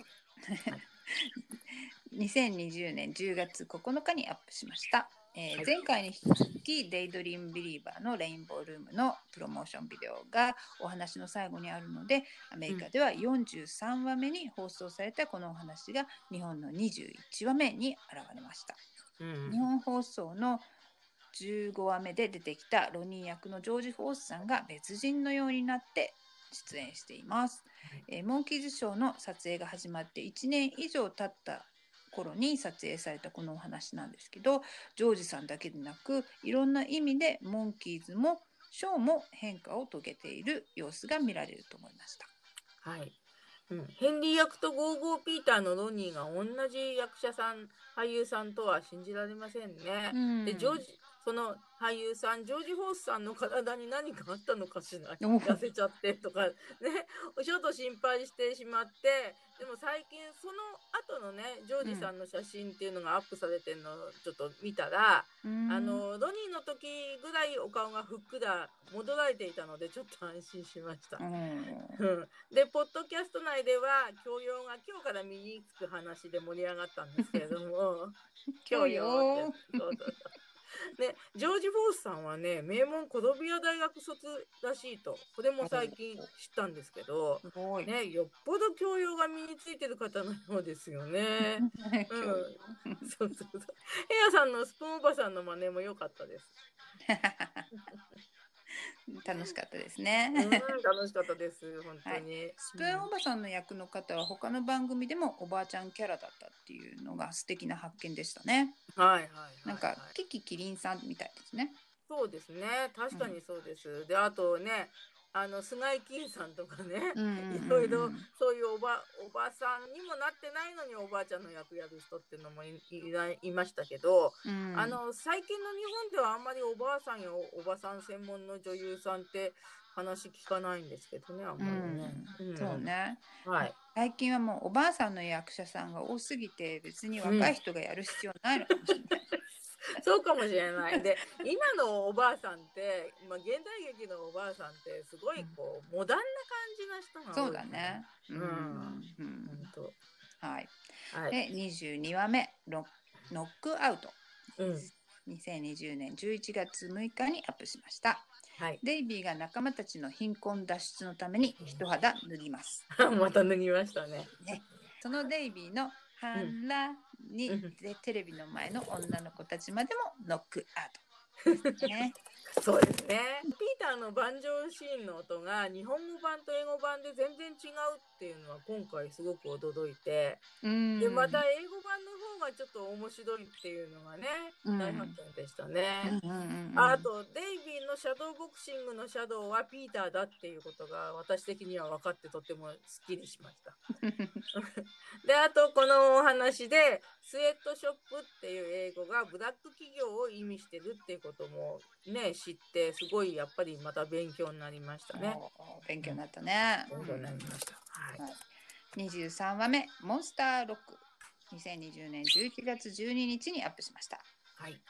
2020 年10月9日にアップしました、えーはい。前回に引き続き「デイドリームビリーバー」のレインボールームのプロモーションビデオがお話の最後にあるのでアメリカでは43話目に放送されたこのお話が日本の21話目に現れました。うん。日本放送の15話目で出てきたロニー役のジョージ・フォースさんが別人のようになって出演しています。えーモンキーズショーの撮影が始まって1年以上経った頃に撮影されたこのお話なんですけどジョージさんだけでなくいろんな意味でモンキーズもショーも変化を遂げている様子が見られると思いました。はい。うん、ヘンリー役とゴーゴーピーターのロニーが同じ役者さん俳優さんとは信じられませんね。うんでジョージその俳優さんジョージ・ファースさんの体に何かあったのかしら。お痩せちゃってとかね。ちょっと心配して。しまってでも最近その後のねジョージさんの写真っていうのがアップされてるのをちょっと見たら、うん。あのロニーの時ぐらいお顔がふっくら戻られていたのでちょっと安心しました。うん。うん。で、ポッドキャスト内では、教養が今日から身につく話で盛り上がったんですけれども、教養ってそうそうそうで、ジョージ・フォースさんはね、名門コロンビア大学卒らしいと、これも最近知ったんですけど。ね、よっぽど教養が身についてる方のようですよね。うん、そうそうそう。ヘアさんのスプーンおばさんの真似も良かったです。楽しかったですうん、ね。楽しかったです、本当に。スプーンおばさんの役の方は他の番組でもおばあちゃんキャラだったっていうのが素敵な発見でしたね。はいはいはいはい。なんかキキキリンさんみたいですね。そうですね。確かにそうです。で、あとね、あの菅井金さんとかね、いろいろそういうおばおばさんにもなってないのにおばあちゃんの役やる人っていうのもいいましたけど、うんあの最近の日本ではあんまりおばあさんやおおばさん専門の女優さんって話聞かないんですけどね、あんうまりね。ん、んそう。ね。はい。最近はもうおばあさんの役者さんが多すぎて別に若い人がやる必要ないのかもしれない。そうかもしれない。で、今のおばあさんって、まあ、現代劇のおばあさんって、すごいこう、モダンな感じな人が多い、そうだね。うんうん本当。はい。はい。で22話目ロノックアウト。うん。2020年11月6日にアップしました。はい。デイビーが仲間たちの貧困脱出のために一肌脱ぎます。また脱ぎましたね。そのデイビーの反乱に、うんでテレビの前の女の子たちまでもノックアウト。ね、そうですね。ピーターの盤上シーンの音が日本語版と英語版で全然違うっていうのは今回すごく驚いて、うんでまた英語版の方がちょっと面白いっていうのがね、うん大発見でしたね。あとデイビーのシャドーボクシングのシャドウはピーターだっていうことが私的には分かってとてもすっきりしました。であとこのお話でスウェットショップっていう英語がブラック企業を意味してるっていうこともね知ってすごいやっぱりまた勉強になりましたね。勉強になったね。勉強になりました。はい。はい23話目モンスターロック2020年11月12日にアップしました。はい。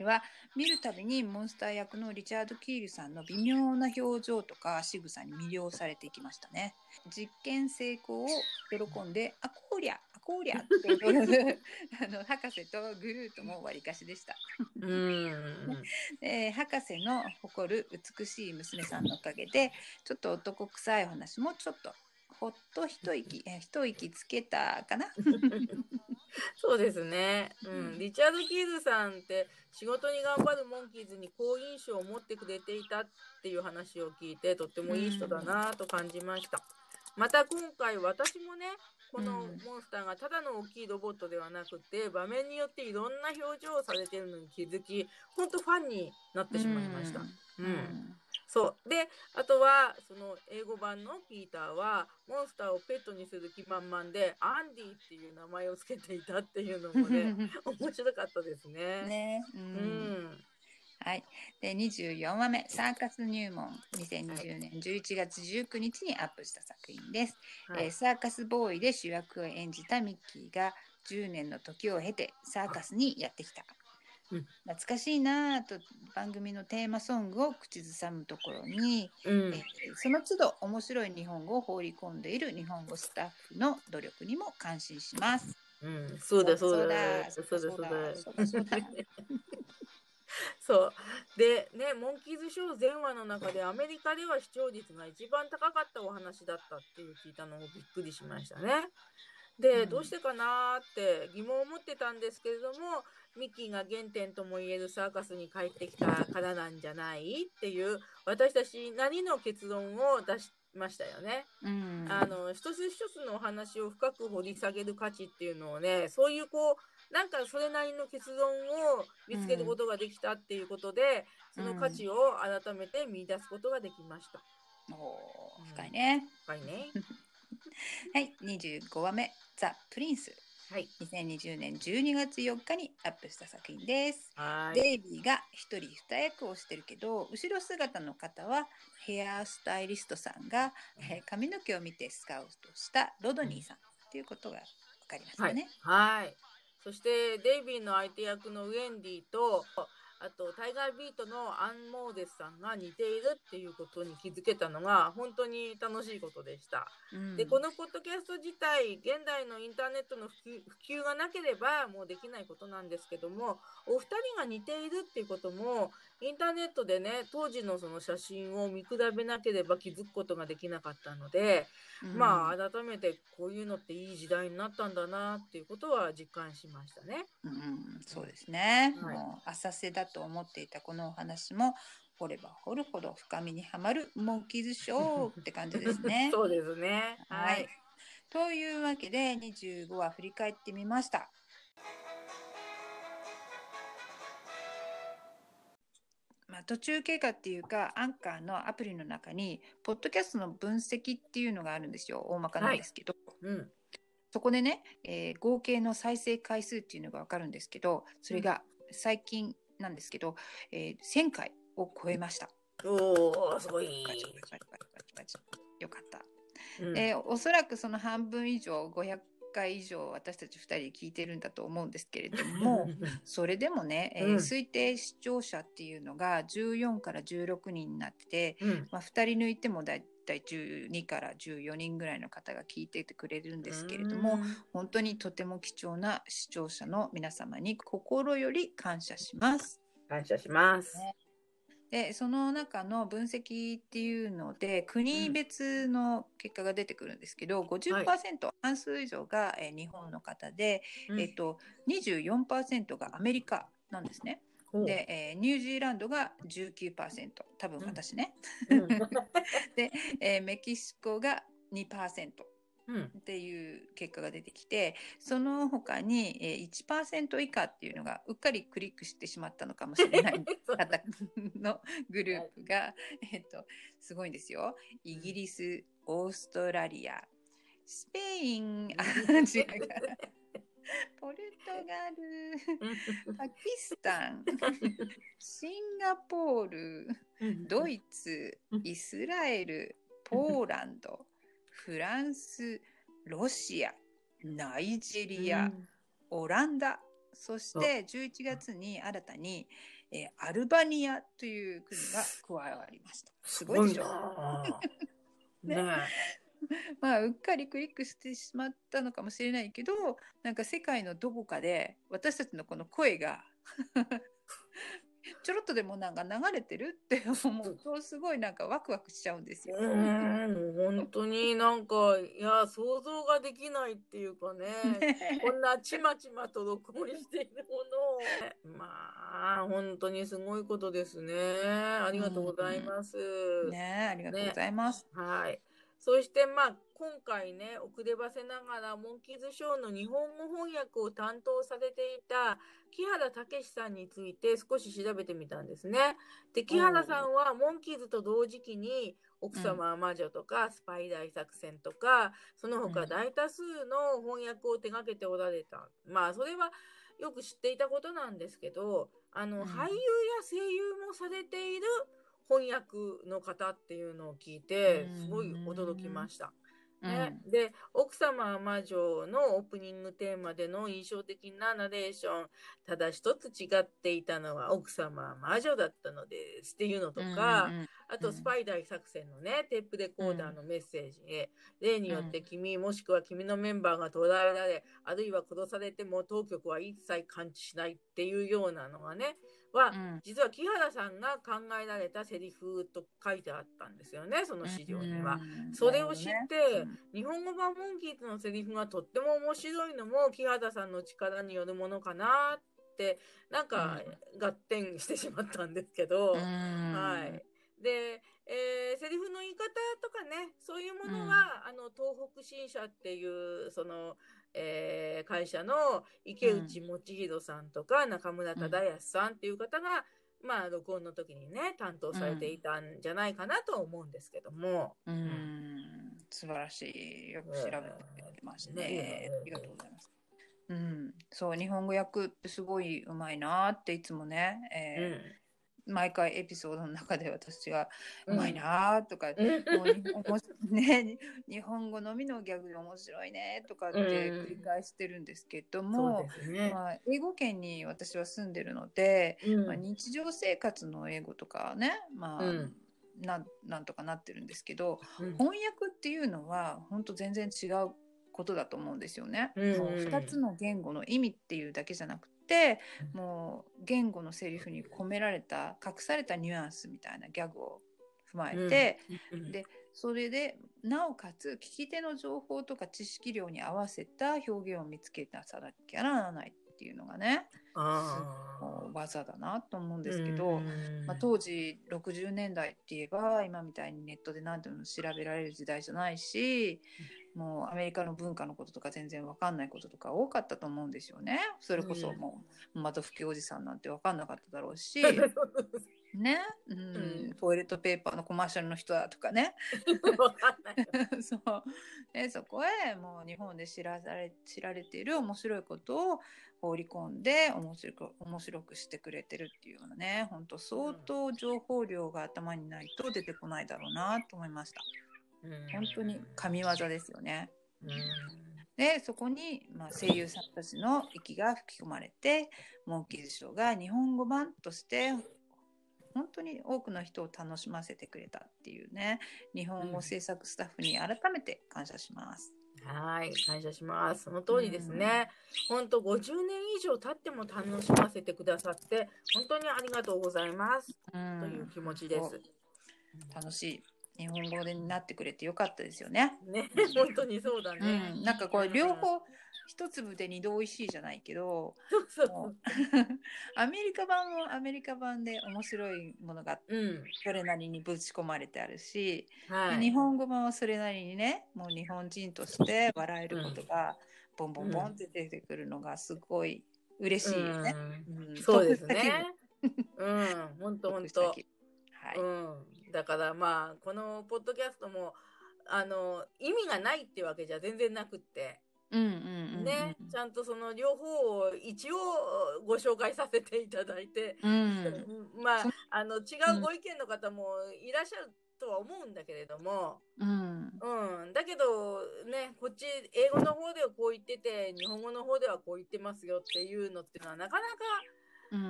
これは見るたびにモンスター役のリチャード・キールさんの微妙な表情とか仕草に魅了されていきましたね。実験成功を喜んで「あこりゃあこりゃ」って踊る あの博士とグルートもわりかしでした。うーん。えー博士の誇る美しい娘さんのおかげでちょっと男臭い話もちょっとほっと一息、えー一息つけたかな。そうですね、うん、リチャード・キーズさんって仕事に頑張るモンキーズに好印象を持ってくれていたっていう話を聞いてとってもいい人だなと感じました。また今回私もねこのうん。モンスターがただの大きいロボットではなくて場面によっていろんな表情をされてるのに気づき本当ファンになってしまいました。うん。うんそう。であとはその英語版のピーターはモンスターをペットにする気満々でアンディっていう名前を付けていたっていうのもね 面白かったですね。ね、ううん。ん、はい。で、24話目、サーカス入門、2020年11月19日にアップした作品です。はい。えーサーカスボーイで主役を演じたミッキーが10年の時を経てサーカスにやってきた。うん。懐かしいなぁと番組のテーマソングを口ずさむところに、うん。えーその都度面白い日本語を放り込んでいる日本語スタッフの努力にも感心します。うん、そうだそうだ。そそううだだそうだ。そうだそうだ。そう。でねモンキーズショー全話の中でアメリカでは視聴率が一番高かったお話だったっていう聞いたのをびっくりしましたね。で、うんどうしてかなーって疑問を持ってたんですけれどもミッキーが原点ともいえるサーカスに帰ってきたからなんじゃないっていう私たちなりの結論を出しましたよね。うんあの一つ一つのお話を深く掘り下げる価値っていうのをねそういうこうなんかそれなりの結論を見つけることができたっていうことで、その価値を改めて見出すことができました。おー深いね。はいね。はい、25話目、ザ・プリンス。はい。2020年12月4日にアップした作品です。はい。デイビーが一人二役をしてるけど、後ろ姿の方はヘアスタイリストさんが、えー髪の毛を見てスカウトしたロドニーさんっていうことが分かりましたはいね。。はい。そしてデイビーの相手役のウェンディとあとタイガービートのアン・モーゼスさんが似ているっていうことに気づけたのが本当に楽しいことでした。うんでこのポッドキャスト自体現代のインターネットの普及普及がなければもうできないことなんですけどもお二人が似ているっていうこともインターネットでね当時のその写真を見比べなければ気づくことができなかったので、うんまあ改めてこういうのっていい時代になったんだなっていうことは実感しましたね。うん、そうですね、はいもう浅瀬だと思っていたこのお話も掘れば掘るほど深みにはまるモンキーズショーって感じですね。そうですね。ははいい。というわけで25話振り返ってみました。あ、途中経過っていうかアンカーのアプリの中にポッドキャストの分析っていうのがあるんですよ大まかなんですけど、うん。そこでね、えー合計の再生回数っていうのが分かるんですけどそれが最近なんですけど、えー1000回を超えました。おおすごい。よかった。うんえーおそらくその半分以上500回以上私たち2人で聞いてるんだと思うんですけれども それでもね、えーうん推定視聴者っていうのが14から16人になってて、うんまあ、2人抜いてもだいたい12から14人ぐらいの方が聞いててくれるんですけれども、本当にとても貴重な視聴者の皆様に心より感謝します。感謝します。ねでその中の分析っていうので国別の結果が出てくるんですけど、50%、半数以上が、えー日本の方で、うん。えっと24%がアメリカなんですね。で、えーニュージーランドが19%多分私ね、うん。で、えーメキシコが2%、うんっていう結果が出てきてその他にえー1%以下っていうのがうっかりクリックしてしまったのかもしれない 方のグループが、えっと、すごいんですよ。イギリス、オーストラリア、スペイン、あ、違うか。ポルトガル、パキスタン、シンガポール、ドイツ、イスラエル、ポーランド、フランス、ロシア、ナイジェリア、オランダ、そして11月に新たに、えーアルバニアという国が加わりました。すごいでしょ？ょ。ね まあ、うっかりクリックしてしまったのかもしれないけど、なんか世界のどこかで私たちのこの声が ちょろっとでもなんか流れてるって思うとすごいなんかワクワクしちゃうんですよ。うーん、本当になんか、いや、想像ができないっていうかね、こんなちまちまと録音しているものを、まあ、本当にすごいことですね。ありがとうございます。ねありがとうございます。はい。そしてまあ今回ね遅ればせながらモンキーズショーの日本語翻訳を担当されていた木原武さんについて少し調べてみたんですね。で木原さんはモンキーズと同時期に奥様は魔女とかスパイ大作戦とかその他大多数の翻訳を手掛けておられた。まあそれはよく知っていたことなんですけどあの、うん俳優や声優もされている翻訳の方っていうのを聞いてうんすごい驚きました。うんね、で「奥様は魔女」のオープニングテーマでの印象的なナレーションただ一つ違っていたのは奥様は魔女だったのですっていうのとか、うんうんあと、スパイ大作戦のね、テープレコーダーのメッセージへ、例によって君、もしくは君のメンバーが捕らえられ、あるいは殺されても当局は一切感知しないっていうようなのがね、は、うん。実は木原さんが考えられたセリフと書いてあったんですよね、その資料には。うん。それを知って、うん。日本語版モンキーズのセリフがとっても面白いのも木原さんの力によるものかなって、なんか合点してしまったんですけど、うん。はい。で、えーセリフの言い方とかね、そういうものは、あの、東北新社っていう、その、えー会社の池内もちひろさんとか、中村忠康さんっていう方が、まあ、録音の時にね、担当されていたんじゃないかなと思うんですけども。うん素晴らしい。よく調べてましたね。ねありがとうございます。うん、そう日本語訳ってすごいうまいなっていつもね、えー毎回エピソードの中で私がうまいなとか、うん。もう日本語 ね、日本語のみのギャグで面白いねとかって繰り返してるんですけども、ですね。まあ、英語圏に私は住んでるので、うん。まあ、日常生活の英語とかね、まあうん。なんなんとかなってるんですけどうん。翻訳っていうのは本当全然違うことだと思うんですよね。うん。もう2つの言語の意味っていうだけじゃなくてもう言語のセリフに込められた隠されたニュアンスみたいなギャグを踏まえて、うんでそれでなおかつ聞き手の情報とか知識量に合わせた表現を見つけなさなきゃならないっていうのがね技だなと思うんーですけど、うん。まあ、当時60年代って言えば今みたいにネットで何でも調べられる時代じゃないし、もうアメリカの文化のこととか全然分かんないこととか多かったと思うんですよね。それこそもう窓拭きおじさんなんて分かんなかっただろうし。ね、うん。うん。トイレットペーパーのコマーシャルの人だとかね。そう。でそこへもう日本で知らされ知られている面白いことを放り込んで面白く面白くしてくれてるっていうようなね。本当相当情報量が頭にないと出てこないだろうなと思いました本当に神業ですよねうんでそこに、まあ、声優さんたちの息が吹き込まれてモンキーズショーが日本語版として本当に多くの人を楽しませてくれたっていうね日本語制作スタッフに改めて感謝します。はい、感謝します。その通りですね。本当50年以上経っても楽しませてくださって、本当にありがとうございます。うというん気持ちです。楽しい日本語になってくれてよかったですよね。ね、本当にそうだうね。ん、なんかこれ両方一粒で二度美味しいじゃないけどそうそう アメリカ版もアメリカ版で面白いものがうん。それなりにぶち込まれてあるし、はい。日本語版はそれなりにねもう日本人として笑えることがボンボンボンって出てくるのがすごい嬉しいよね。うんうんそうですね。うん、本当本当。はい、うん。だからまあこのポッドキャストもあの意味がないってわけじゃ全然なくって。うんうんうんうん。ね、ちゃんとその両方を一応ご紹介させていただいて、うん。まあそあの違うご意見の方もいらっしゃるとは思うんだけれども、うん。うん、だけどねこっち英語の方ではこう言ってて日本語の方ではこう言ってますよっていうのっていうのはなかなかうん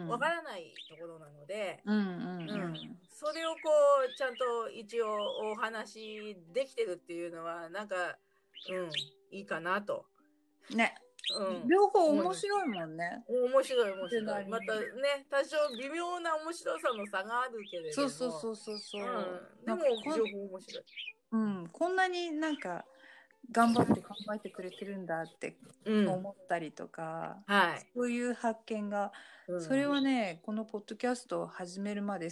わからないところなので、うんうんううんんそれをこうちゃんと一応お話できてるっていうのはなんか、うん、いいかなと。ねうん両方面白いもんね。面白い面白い。またね、多少微妙な面白さの差があるけれども。そうそうそうそうそう。うん、でも両方面白い。うん、こんなになんか頑張って考えてくれてるんだってうん。思ったりとか、はい。そういう発見が、うんそれはねこのポッドキャストを始めるまで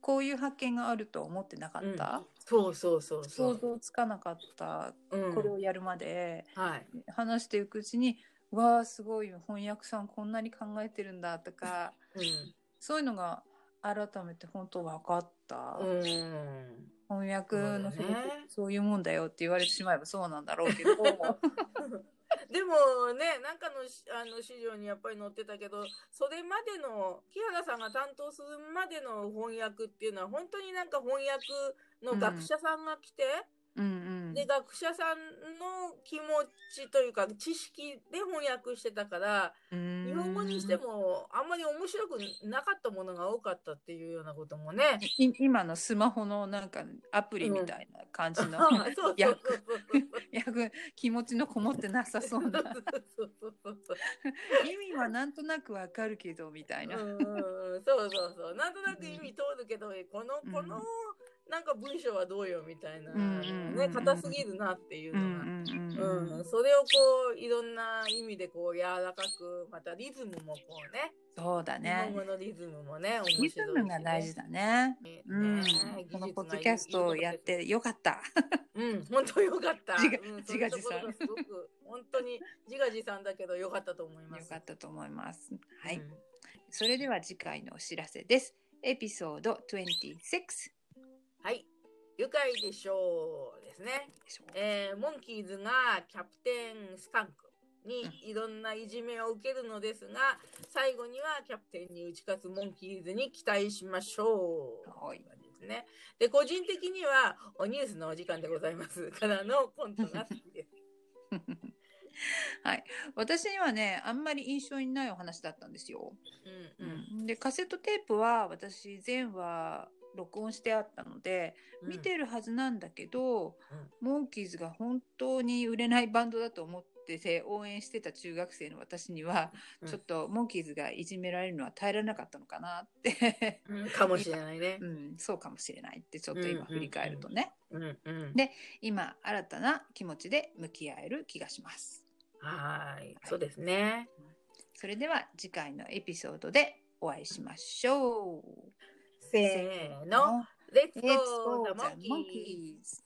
こういう発見があるとは思ってなかった、そうそうそうそ想う。像つかなかったうんこれをやるまで、はい。話していくうちにわあすごい翻訳さんこんなに考えてるんだとかうん。そういうのが改めて本当分かった。うん。翻訳のねそういうもんだよって言われてしまえばそうなんだろうけど でもね、なんかのしあの資料にやっぱり載ってたけど、それまでの、木原さんが担当するまでの翻訳っていうのは、本当になんか翻訳の学者さんが来て、うんうんで学者さんの気持ちというか知識で翻訳してたから日本語にしてもあんまり面白くなかったものが多かったっていうようなこともね。い今のスマホのなんかアプリみたいな感じの、そうそうそうそう。役 気持ちのこもってなさそうな。そうそうそうそう意味はなんとなくわかるけどみたいな、うんうん。うんそうそうそう。なんとなく意味通るけどこのこの、なんか文章はどうよみたいな、ね。硬すぎるなっていううんのが。うん。それをこういろんな意味でこう柔らかくまたリズムもこうね。そうだ日本ね語のリズムもね面白いリズムが大事だね。ね。うん、ね。このポッドキャストをやってよかった。うん。本当よかった。自画うん、自賛。そういうところがすごく本当に自画自賛だけどよかったと思います。よかったと思います。はい、うん。それでは次回のお知らせです。エピソード26はい愉快でしょうですねえーモンキーズがキャプテンスカンクにいろんないじめを受けるのですが、最後にはキャプテンに打ち勝つモンキーズに期待しましょう。はいですね。で、個人的には、おニュースのお時間でございますからのコントが好きです。はい、私にはねあんまり印象にないお話だったんですよ。うんうん。でカセットテープは私全話録音してあったので、見てるはずなんだけど、モンキーズが本当に売れないバンドだと思ってて応援してた中学生の私には、うん。ちょっとモンキーズがいじめられるのは耐えられなかったのかなって、うん。かもしれないね。う。ん、そうかもしれないってちょっと今振り返るとね、うん。うん。で今新たな気持ちで向き合える気がします。はーい。そうですね。それでは次回のエピソードでお会いしましょう。せーの。レッツ Let's ゴ go ー the ザモンキー monkeys!